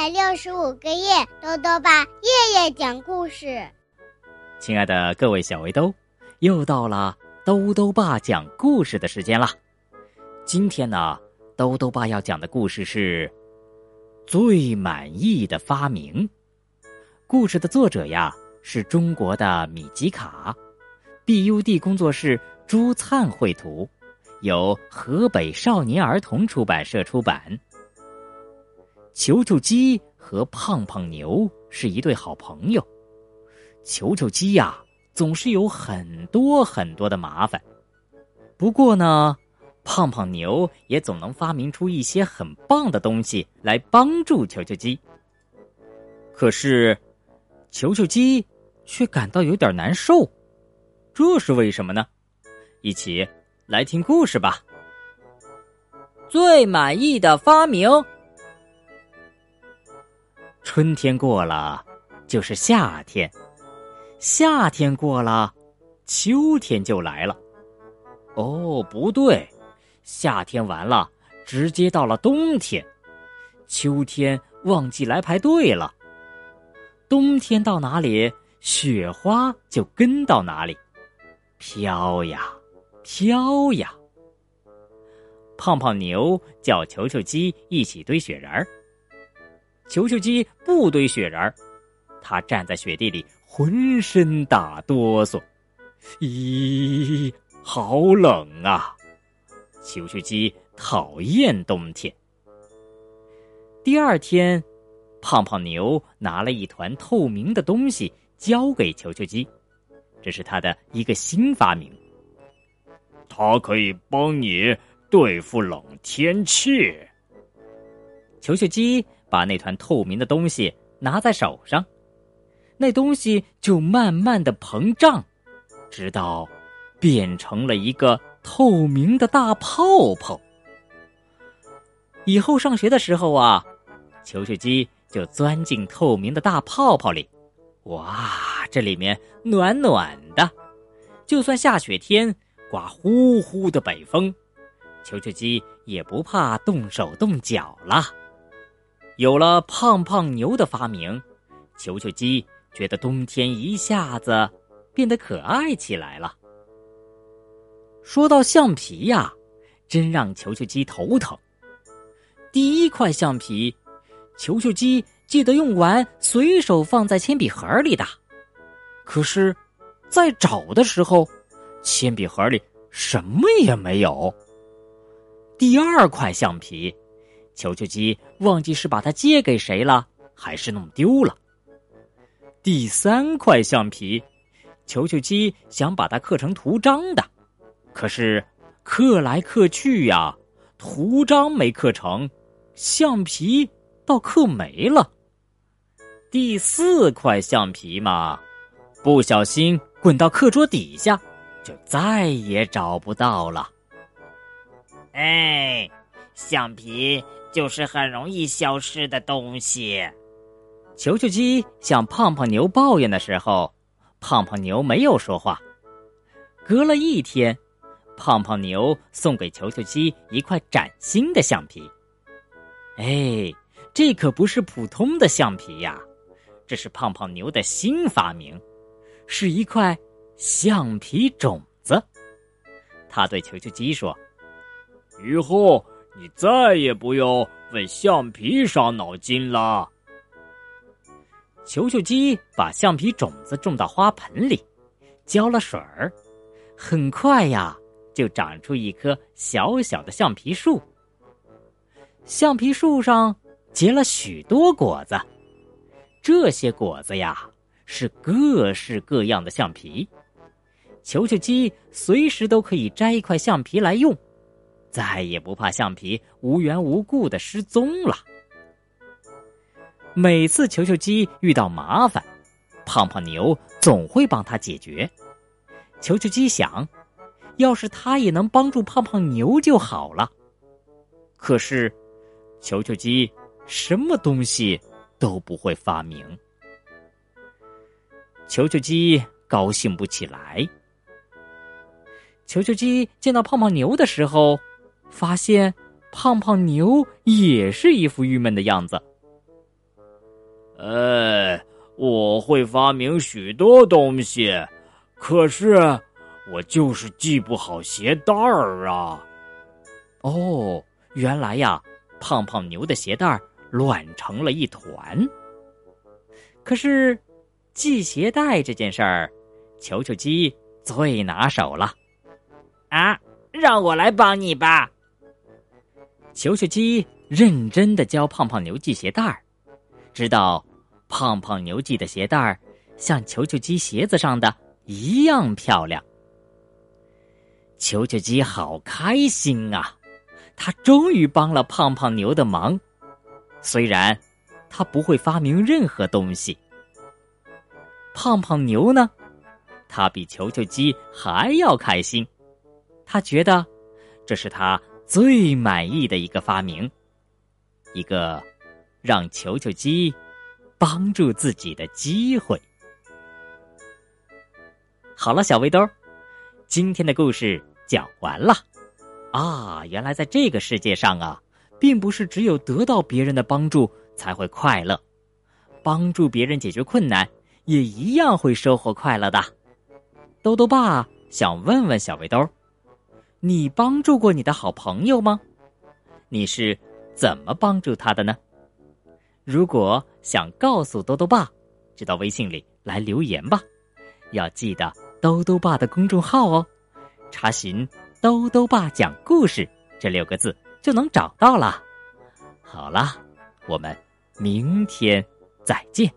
百六十五个夜，豆豆爸夜夜讲故事。亲爱的各位小围兜，又到了兜兜爸讲故事的时间了。今天呢，兜兜爸要讲的故事是最满意的发明。故事的作者呀，是中国的米吉卡，BUD 工作室朱灿绘图，由河北少年儿童出版社出版。球球鸡和胖胖牛是一对好朋友。球球鸡呀，总是有很多很多的麻烦。不过呢，胖胖牛也总能发明出一些很棒的东西来帮助球球鸡。可是，球球鸡却感到有点难受，这是为什么呢？一起来听故事吧。最满意的发明。春天过了，就是夏天；夏天过了，秋天就来了。哦，不对，夏天完了，直接到了冬天；秋天忘记来排队了。冬天到哪里，雪花就跟到哪里，飘呀，飘呀。胖胖牛叫球球鸡一起堆雪人儿。球球鸡不堆雪人儿，他站在雪地里，浑身打哆嗦。咦，好冷啊！球球鸡讨厌冬天。第二天，胖胖牛拿了一团透明的东西交给球球鸡，这是他的一个新发明。它可以帮你对付冷天气。球球鸡。把那团透明的东西拿在手上，那东西就慢慢的膨胀，直到变成了一个透明的大泡泡。以后上学的时候啊，球球鸡就钻进透明的大泡泡里，哇，这里面暖暖的，就算下雪天刮呼呼的北风，球球鸡也不怕冻手冻脚了。有了胖胖牛的发明，球球鸡觉得冬天一下子变得可爱起来了。说到橡皮呀，真让球球鸡头疼。第一块橡皮，球球鸡记得用完随手放在铅笔盒里的，可是，在找的时候，铅笔盒里什么也没有。第二块橡皮。球球鸡忘记是把它借给谁了，还是弄丢了。第三块橡皮，球球鸡想把它刻成图章的，可是刻来刻去呀，图章没刻成，橡皮倒刻没了。第四块橡皮嘛，不小心滚到课桌底下，就再也找不到了。哎，橡皮。就是很容易消失的东西。球球鸡向胖胖牛抱怨的时候，胖胖牛没有说话。隔了一天，胖胖牛送给球球鸡一块崭新的橡皮。哎，这可不是普通的橡皮呀，这是胖胖牛的新发明，是一块橡皮种子。他对球球鸡说：“以后。”你再也不用为橡皮伤脑筋了。球球鸡把橡皮种子种到花盆里，浇了水儿，很快呀，就长出一棵小小的橡皮树。橡皮树上结了许多果子，这些果子呀，是各式各样的橡皮。球球鸡随时都可以摘一块橡皮来用。再也不怕橡皮无缘无故的失踪了。每次球球鸡遇到麻烦，胖胖牛总会帮他解决。球球鸡想，要是他也能帮助胖胖牛就好了。可是，球球鸡什么东西都不会发明。球球鸡高兴不起来。球球鸡见到胖胖牛的时候。发现胖胖牛也是一副郁闷的样子。呃，我会发明许多东西，可是我就是系不好鞋带儿啊。哦，原来呀，胖胖牛的鞋带儿乱成了一团。可是，系鞋带这件事儿，球球鸡最拿手了。啊，让我来帮你吧。球球鸡认真的教胖胖牛系鞋带儿，直到胖胖牛系的鞋带儿像球球鸡鞋子上的一样漂亮。球球鸡好开心啊！他终于帮了胖胖牛的忙，虽然他不会发明任何东西。胖胖牛呢，他比球球鸡还要开心，他觉得这是他。最满意的一个发明，一个让球球鸡帮助自己的机会。好了，小围兜，今天的故事讲完了。啊，原来在这个世界上啊，并不是只有得到别人的帮助才会快乐，帮助别人解决困难也一样会收获快乐的。兜兜爸想问问小围兜。你帮助过你的好朋友吗？你是怎么帮助他的呢？如果想告诉兜兜爸，就到微信里来留言吧。要记得兜兜爸的公众号哦，查询“兜兜爸讲故事”这六个字就能找到了。好啦，我们明天再见。